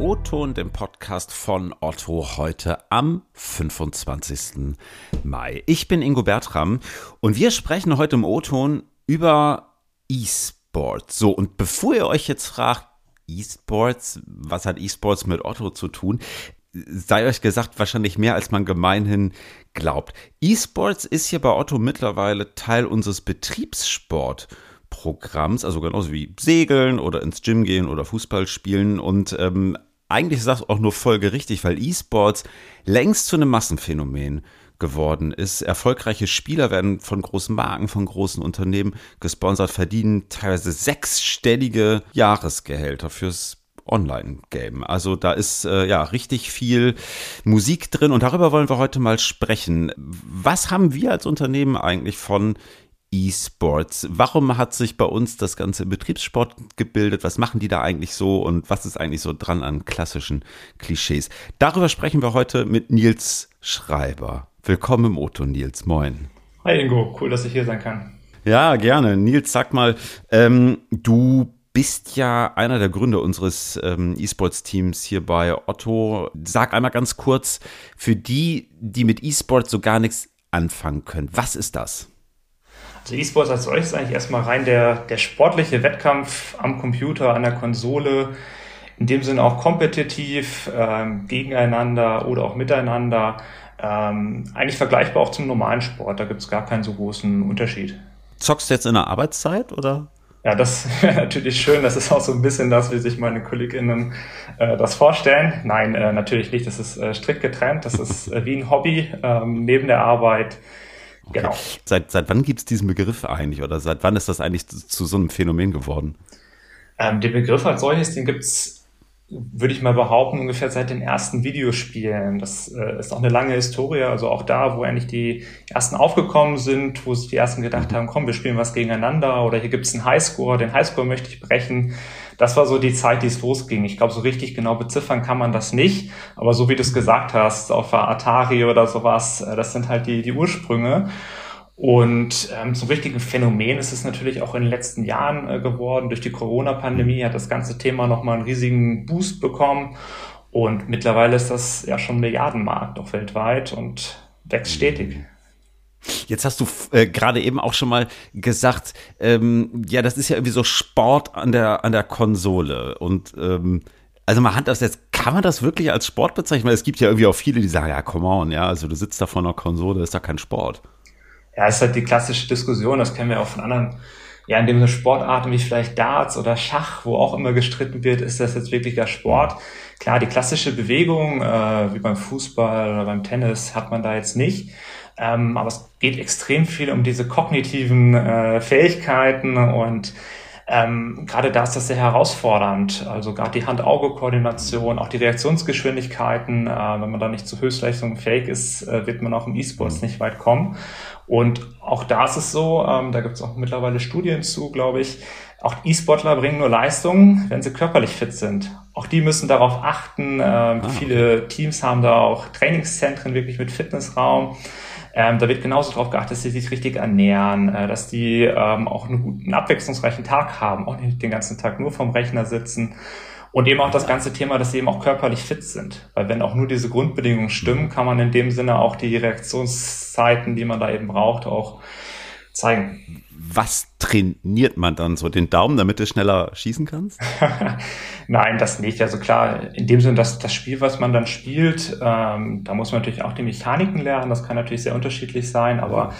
O-Ton, dem Podcast von Otto, heute am 25. Mai. Ich bin Ingo Bertram und wir sprechen heute im O-Ton über E-Sports. So, und bevor ihr euch jetzt fragt, E-Sports, was hat E-Sports mit Otto zu tun? Sei euch gesagt, wahrscheinlich mehr als man gemeinhin glaubt. E-Sports ist hier bei Otto mittlerweile Teil unseres Betriebssport. Programms, also genauso wie Segeln oder ins Gym gehen oder Fußball spielen. Und ähm, eigentlich ist das auch nur folgerichtig, weil E-Sports längst zu einem Massenphänomen geworden ist. Erfolgreiche Spieler werden von großen Marken, von großen Unternehmen gesponsert, verdienen teilweise sechsstellige Jahresgehälter fürs Online-Game. Also da ist äh, ja richtig viel Musik drin und darüber wollen wir heute mal sprechen. Was haben wir als Unternehmen eigentlich von E-Sports. Warum hat sich bei uns das ganze Betriebssport gebildet? Was machen die da eigentlich so und was ist eigentlich so dran an klassischen Klischees? Darüber sprechen wir heute mit Nils Schreiber. Willkommen im Otto, Nils. Moin. Hi Ingo, cool, dass ich hier sein kann. Ja, gerne. Nils, sag mal, ähm, du bist ja einer der Gründer unseres ähm, E-Sports-Teams hier bei Otto. Sag einmal ganz kurz, für die, die mit E-Sports so gar nichts anfangen können, was ist das? Also E-Sports als solches ist eigentlich erstmal rein der, der sportliche Wettkampf am Computer, an der Konsole, in dem Sinne auch kompetitiv, ähm, gegeneinander oder auch miteinander. Ähm, eigentlich vergleichbar auch zum normalen Sport, da gibt es gar keinen so großen Unterschied. Zockst du jetzt in der Arbeitszeit oder? Ja, das wäre natürlich schön. Das ist auch so ein bisschen das, wie sich meine KollegInnen äh, das vorstellen. Nein, äh, natürlich nicht. Das ist äh, strikt getrennt. Das ist äh, wie ein Hobby ähm, neben der Arbeit. Okay. Genau. Seit, seit wann gibt es diesen Begriff eigentlich oder seit wann ist das eigentlich zu, zu so einem Phänomen geworden? Ähm, den Begriff als solches, den gibt es, würde ich mal behaupten, ungefähr seit den ersten Videospielen. Das äh, ist auch eine lange Historie, also auch da, wo eigentlich die ersten aufgekommen sind, wo sich die ersten gedacht mhm. haben, komm, wir spielen was gegeneinander oder hier gibt es einen Highscore, den Highscore möchte ich brechen das war so die Zeit, die es losging. Ich glaube, so richtig genau beziffern kann man das nicht. Aber so wie du es gesagt hast, auf der Atari oder sowas, äh, das sind halt die, die Ursprünge. Und ähm, zum richtigen Phänomen ist es natürlich auch in den letzten Jahren äh, geworden. Durch die Corona-Pandemie hat das ganze Thema nochmal einen riesigen Boost bekommen. Und mittlerweile ist das ja schon ein Milliardenmarkt auch weltweit und wächst stetig. Jetzt hast du äh, gerade eben auch schon mal gesagt, ähm, ja, das ist ja irgendwie so Sport an der, an der Konsole. Und ähm, also mal Hand das jetzt, kann man das wirklich als Sport bezeichnen? Weil es gibt ja irgendwie auch viele, die sagen, ja, come on, ja, also du sitzt da vor einer Konsole, ist da kein Sport. Ja, ist halt die klassische Diskussion, das kennen wir auch von anderen, ja, in dem Sportarten wie vielleicht Darts oder Schach, wo auch immer gestritten wird, ist das jetzt wirklich der Sport? Klar, die klassische Bewegung, äh, wie beim Fußball oder beim Tennis, hat man da jetzt nicht. Ähm, aber es geht extrem viel um diese kognitiven äh, Fähigkeiten und ähm, gerade da ist das sehr herausfordernd. Also gerade die Hand-Auge-Koordination, auch die Reaktionsgeschwindigkeiten. Äh, wenn man da nicht zu Höchstleistungen fähig ist, äh, wird man auch im E-Sports nicht weit kommen. Und auch da ist es so, ähm, da gibt es auch mittlerweile Studien zu, glaube ich, auch E-Sportler bringen nur Leistungen, wenn sie körperlich fit sind. Auch die müssen darauf achten. Ähm, ah, viele Teams haben da auch Trainingszentren wirklich mit Fitnessraum. Ähm, da wird genauso darauf geachtet, dass sie sich richtig ernähren, äh, dass die ähm, auch einen guten, abwechslungsreichen Tag haben, auch nicht den ganzen Tag nur vom Rechner sitzen. Und eben auch das ganze Thema, dass sie eben auch körperlich fit sind. Weil wenn auch nur diese Grundbedingungen stimmen, kann man in dem Sinne auch die Reaktionszeiten, die man da eben braucht, auch zeigen. Was trainiert man dann so? Den Daumen, damit du schneller schießen kannst? Nein, das nicht. Also klar, in dem Sinne, dass das Spiel, was man dann spielt, ähm, da muss man natürlich auch die Mechaniken lernen. Das kann natürlich sehr unterschiedlich sein, aber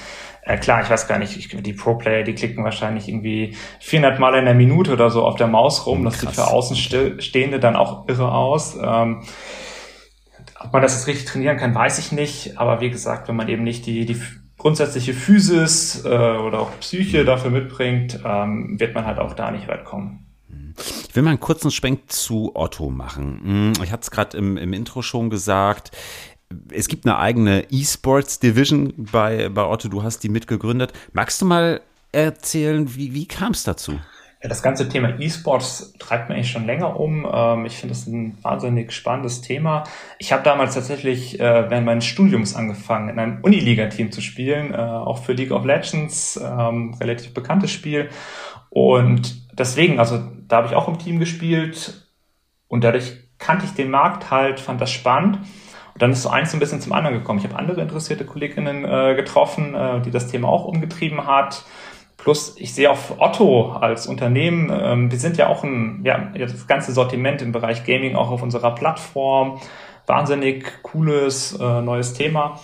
äh, klar, ich weiß gar nicht, ich, die Pro-Player, die klicken wahrscheinlich irgendwie 400 Mal in der Minute oder so auf der Maus rum. Das Krass. sieht für Außenstehende dann auch irre aus. Ähm, ob man das jetzt richtig trainieren kann, weiß ich nicht. Aber wie gesagt, wenn man eben nicht die, die grundsätzliche Physis äh, oder auch Psyche dafür mitbringt, ähm, wird man halt auch da nicht weit kommen. Ich will mal einen kurzen Schwenk zu Otto machen. Hm, ich hatte es gerade im, im Intro schon gesagt. Es gibt eine eigene E-Sports Division bei, bei Otto. Du hast die mitgegründet. Magst du mal erzählen, wie, wie kam es dazu? Das ganze Thema E-Sports treibt mich eigentlich schon länger um. Ähm, ich finde das ein wahnsinnig spannendes Thema. Ich habe damals tatsächlich äh, während meines Studiums angefangen, in einem Uniliga-Team zu spielen, äh, auch für League of Legends, ähm, relativ bekanntes Spiel. Und deswegen, also da habe ich auch im Team gespielt und dadurch kannte ich den Markt halt, fand das spannend. Und dann ist so eins ein bisschen zum anderen gekommen. Ich habe andere interessierte Kolleginnen äh, getroffen, die das Thema auch umgetrieben hat. Plus, ich sehe auch Otto als Unternehmen, ähm, wir sind ja auch ein, ja, das ganze Sortiment im Bereich Gaming auch auf unserer Plattform. Wahnsinnig cooles, äh, neues Thema.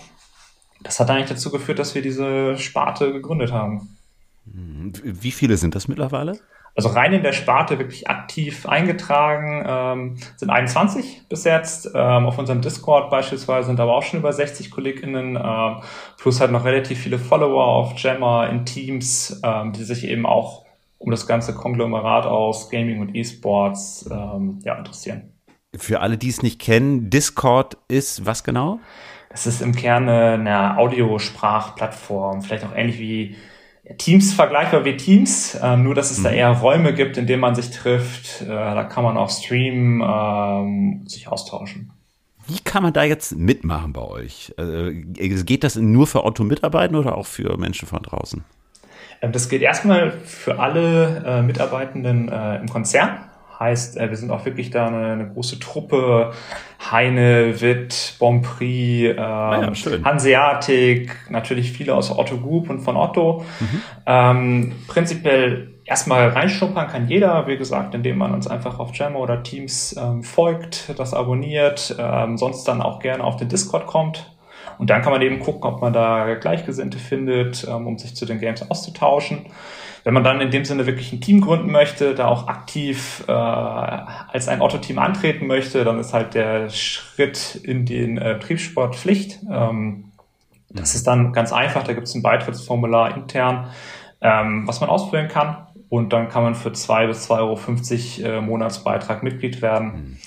Das hat eigentlich dazu geführt, dass wir diese Sparte gegründet haben. Wie viele sind das mittlerweile? Also rein in der Sparte wirklich aktiv eingetragen ähm, sind 21 bis jetzt. Ähm, auf unserem Discord beispielsweise sind aber auch schon über 60 KollegInnen, ähm, plus halt noch relativ viele Follower auf Jammer in Teams, ähm, die sich eben auch um das ganze Konglomerat aus Gaming und E-Sports ähm, ja, interessieren. Für alle, die es nicht kennen, Discord ist was genau? Das ist im Kern eine Audiosprachplattform, vielleicht auch ähnlich wie Teams vergleichbar wie Teams, äh, nur dass es mhm. da eher Räume gibt, in denen man sich trifft. Äh, da kann man auch streamen, ähm, sich austauschen. Wie kann man da jetzt mitmachen bei euch? Äh, geht das nur für Otto-Mitarbeiter oder auch für Menschen von draußen? Ähm, das geht erstmal für alle äh, Mitarbeitenden äh, im Konzern. Heißt, äh, wir sind auch wirklich da eine, eine große Truppe. Heine, Witt, Bonprix, ähm, ah ja, Hanseatic, natürlich viele aus Otto Group und von Otto. Mhm. Ähm, prinzipiell erstmal reinschnuppern kann jeder, wie gesagt, indem man uns einfach auf Jammer oder Teams ähm, folgt, das abonniert, ähm, sonst dann auch gerne auf den Discord kommt. Und dann kann man eben gucken, ob man da Gleichgesinnte findet, ähm, um sich zu den Games auszutauschen. Wenn man dann in dem Sinne wirklich ein Team gründen möchte, da auch aktiv äh, als ein Otto-Team antreten möchte, dann ist halt der Schritt in den äh, Betriebssport Pflicht. Ähm, das ist dann ganz einfach, da gibt es ein Beitrittsformular intern, ähm, was man ausfüllen kann. Und dann kann man für zwei bis 2,50 Euro äh, Monatsbeitrag Mitglied werden. Mhm.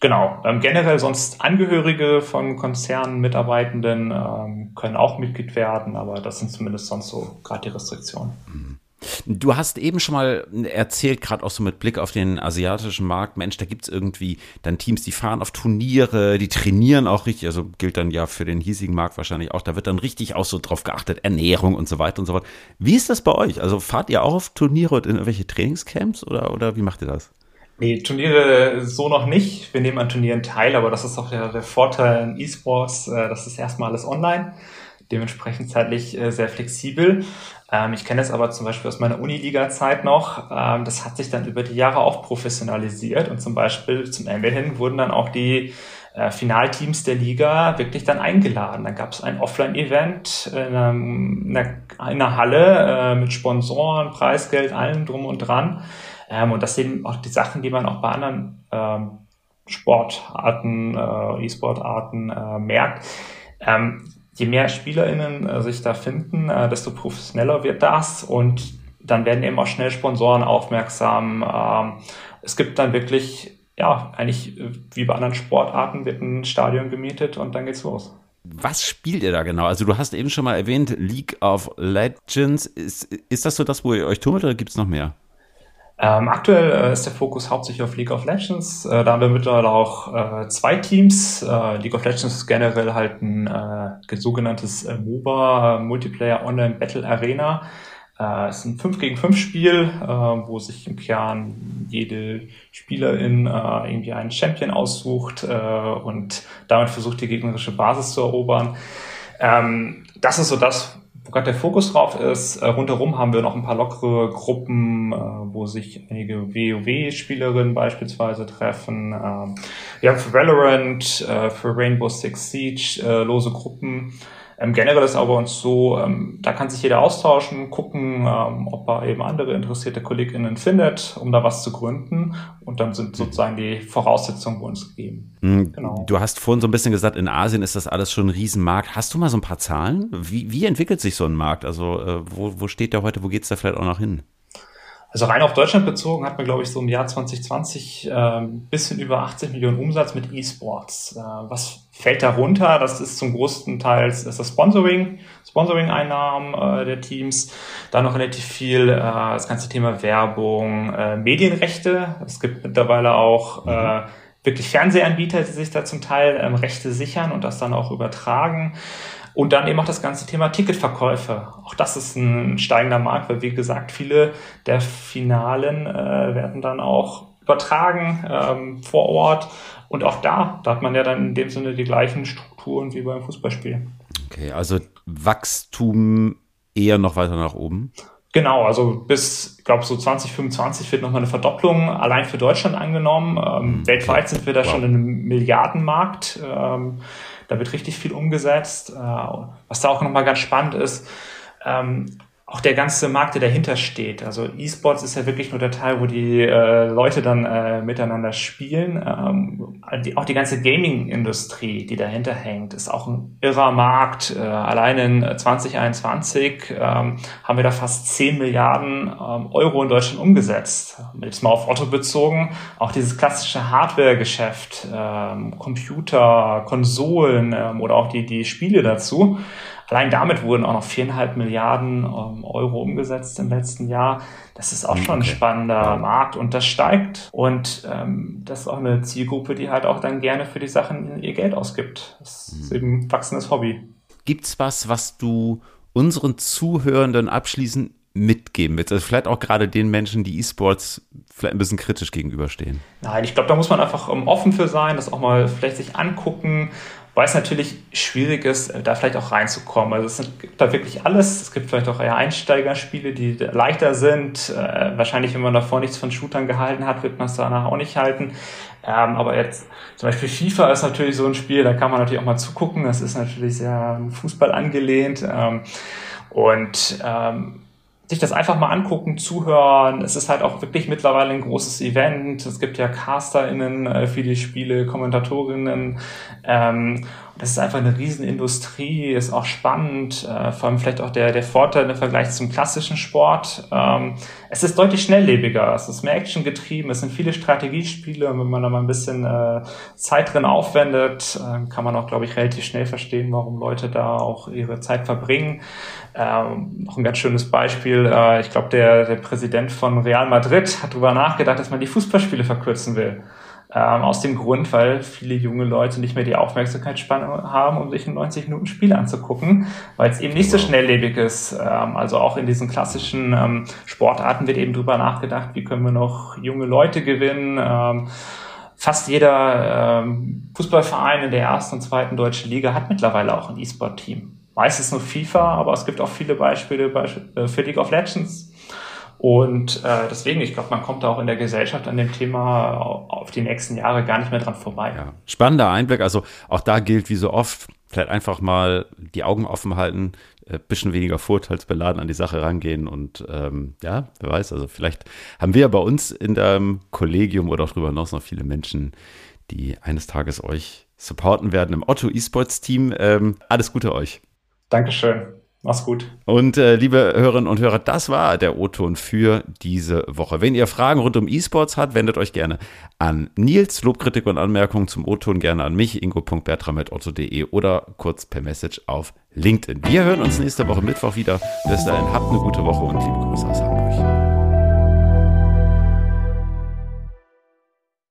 Genau. Ähm, generell sonst Angehörige von Konzernen, Mitarbeitenden ähm, können auch Mitglied werden, aber das sind zumindest sonst so gerade die Restriktionen. Mhm. Du hast eben schon mal erzählt, gerade auch so mit Blick auf den asiatischen Markt, Mensch, da gibt es irgendwie dann Teams, die fahren auf Turniere, die trainieren auch richtig, also gilt dann ja für den hiesigen Markt wahrscheinlich auch, da wird dann richtig auch so drauf geachtet, Ernährung und so weiter und so fort. Wie ist das bei euch? Also fahrt ihr auch auf Turniere und in irgendwelche Trainingscamps oder, oder wie macht ihr das? Nee, Turniere so noch nicht. Wir nehmen an Turnieren teil, aber das ist auch der, der Vorteil in E-Sports. Äh, das ist erstmal alles online dementsprechend zeitlich äh, sehr flexibel. Ähm, ich kenne das aber zum Beispiel aus meiner Uniliga-Zeit noch. Ähm, das hat sich dann über die Jahre auch professionalisiert und zum Beispiel zum Ende hin wurden dann auch die äh, Finalteams der Liga wirklich dann eingeladen. Dann gab es ein Offline-Event in, in, in, einer Halle äh, mit Sponsoren, Preisgeld, allem drum und dran. Ähm, und das sind auch die Sachen, die man auch bei anderen ähm, Sportarten, äh, E-Sportarten äh, merkt. Ähm, je mehr SpielerInnen äh, sich da finden, äh, desto professioneller wird das und dann werden eben auch schnell Sponsoren aufmerksam. Ähm, es gibt dann wirklich, ja, eigentlich äh, wie bei anderen Sportarten wird ein Stadion gemietet und dann geht's los. Was spielt ihr da genau? Also du hast eben schon mal erwähnt, League of Legends. Ist, ist das so das, wo ihr euch tummelt oder gibt es noch mehr? Ähm, aktuell äh, ist der Fokus hauptsächlich auf League of Legends. Äh, da haben wir mittlerweile auch äh, zwei Teams. Äh, League of Legends ist generell halt ein äh, sogenanntes äh, MOBA, Multiplayer Online Battle Arena. es ist ein 5 gegen 5 Spiel, wo sich im Kern jede Spielerin irgendwie einen Champion aussucht und damit versucht, die gegnerische Basis zu erobern. Ähm, das ist so das, wo gerade der Fokus drauf ist. Äh, rundherum haben wir noch ein paar lockere Gruppen, äh, wo sich einige WoW-Spielerinnen beispielsweise treffen. Ähm, wir haben für Valorant, äh, für Rainbow Six Siege äh, lose Gruppen. Ähm, generell ist aber uns so, ähm, da kann sich jeder austauschen, gucken, ähm, ob er eben andere interessierte KollegInnen findet, um da was zu gründen. Und dann sind sozusagen die Voraussetzungen bei uns gegeben. Mhm. Genau. Du hast vorhin so ein bisschen gesagt, in Asien ist das alles schon ein Riesenmarkt. Hast du mal so ein paar Zahlen? Wie, wie entwickelt sich so ein Markt? Also äh, wo, wo steht der heute? Wo geht es da vielleicht auch noch hin? Also rein auf Deutschland bezogen hat man, glaube ich, so im Jahr 2020 äh, ein bisschen über 80 Millionen Umsatz mit E-Sports. Äh, was fällt darunter? Das ist zum größten Teil ist das Sponsoring, Sponsoring-Einnahmen äh, der Teams. Dann noch relativ viel äh, das ganze Thema Werbung, äh, Medienrechte. Es gibt mittlerweile auch äh, wirklich Fernsehanbieter, die sich da zum Teil ähm, Rechte sichern und das dann auch übertragen. Und dann eben auch das ganze Thema Ticketverkäufe. Auch das ist ein steigender Markt, weil wie gesagt, viele der Finalen äh, werden dann auch übertragen ähm, vor Ort. Und auch da, da hat man ja dann in dem Sinne die gleichen Strukturen wie beim Fußballspiel. Okay, also Wachstum eher noch weiter nach oben. Genau, also bis, ich glaube, so 2025 wird nochmal eine Verdopplung allein für Deutschland angenommen. Ähm, mhm. okay. Weltweit sind wir da wow. schon in einem Milliardenmarkt. Ähm, da wird richtig viel umgesetzt. Äh, was da auch nochmal ganz spannend ist, ähm, auch der ganze Markt, der dahinter steht. Also E-Sports ist ja wirklich nur der Teil, wo die äh, Leute dann äh, miteinander spielen. Ähm, die, auch die ganze Gaming-Industrie, die dahinter hängt, ist auch ein irrer Markt. Äh, allein in 2021 ähm, haben wir da fast 10 Milliarden ähm, Euro in Deutschland umgesetzt. Jetzt mal auf Otto bezogen, auch dieses klassische Hardware-Geschäft, ähm, Computer, Konsolen ähm, oder auch die, die Spiele dazu Allein damit wurden auch noch viereinhalb Milliarden ähm, Euro umgesetzt im letzten Jahr. Das ist auch hm, schon okay. ein spannender. Markt und das steigt. Und ähm, das ist auch eine Zielgruppe, die halt auch dann gerne für die Sachen ihr Geld ausgibt. Das ist mhm. eben ein wachsendes Hobby. Gibt's was, was du unseren Zuhörenden abschließend mitgeben willst? Also vielleicht auch gerade den Menschen, die E-Sports vielleicht ein bisschen kritisch gegenüberstehen. Nein, ich glaube, da muss man einfach um, offen für sein, das auch mal vielleicht sich angucken, weil es natürlich schwierig ist, äh, da vielleicht auch reinzukommen. Also es gibt da wirklich alles. Es gibt vielleicht auch eher Einsteigerspiele, die leichter sind. Äh, wahrscheinlich, wenn man davor nichts von Shootern gehalten hat, wird man es danach auch nicht halten. Ähm, aber jetzt zum Beispiel FIFA ist natürlich so ein Spiel, da kann man natürlich auch mal zugucken. Das ist natürlich sehr Fußball angelehnt. Ähm, und ähm, sich das einfach mal angucken, zuhören. Es ist halt auch wirklich mittlerweile ein großes Event. Es gibt ja CasterInnen äh, für die Spiele, Kommentatorinnen. Ähm, das ist einfach eine Riesenindustrie, ist auch spannend, äh, vor allem vielleicht auch der, der Vorteil im Vergleich zum klassischen Sport. Ähm, es ist deutlich schnelllebiger, es ist mehr Action getrieben, es sind viele Strategiespiele und wenn man da mal ein bisschen äh, Zeit drin aufwendet, äh, kann man auch, glaube ich, relativ schnell verstehen, warum Leute da auch ihre Zeit verbringen. Ähm, noch ein ganz schönes Beispiel, äh, ich glaube, der, der Präsident von Real Madrid hat darüber nachgedacht, dass man die Fußballspiele verkürzen will. Ähm, aus dem Grund, weil viele junge Leute nicht mehr die Aufmerksamkeitsspanne haben, um sich ein 90 Minuten Spiel anzugucken, weil es eben nicht so schnelllebig ist. Ähm, also auch in diesen klassischen ähm, Sportarten wird eben drüber nachgedacht, wie können wir noch junge Leute gewinnen. Ähm, fast jeder ähm, Fußballverein in der ersten und zweiten deutschen Liga hat mittlerweile auch ein E-Sport-Team. Meistens nur FIFA, aber es gibt auch viele Beispiele äh, für League of Legends und äh, deswegen, ich glaube, man kommt auch in der Gesellschaft an dem Thema auf die nächsten Jahre gar nicht mehr dran vorbei. Ja. Spannender Einblick. Also auch da gilt wie so oft, vielleicht einfach mal die Augen offen halten, äh, bisschen weniger vorteilsbeladen an die Sache rangehen und ähm, ja, wer weiß, also vielleicht haben wir bei uns in dem Kollegium oder auch darüber hinaus noch viele Menschen, die eines Tages euch supporten werden im Otto eSports Team. Ähm, alles Gute euch. Dankeschön. Mach's gut. Und äh, liebe Hörerinnen und Hörer, das war der O-Ton für diese Woche. Wenn ihr Fragen rund um E-Sports habt, wendet euch gerne an Nils. Lobkritik und Anmerkungen zum O-Ton gerne an mich, ingo.bertram.otto.de oder kurz per Message auf LinkedIn. Wir hören uns nächste Woche Mittwoch wieder. Bis dahin, habt eine gute Woche und liebe Grüße aus Hamburg.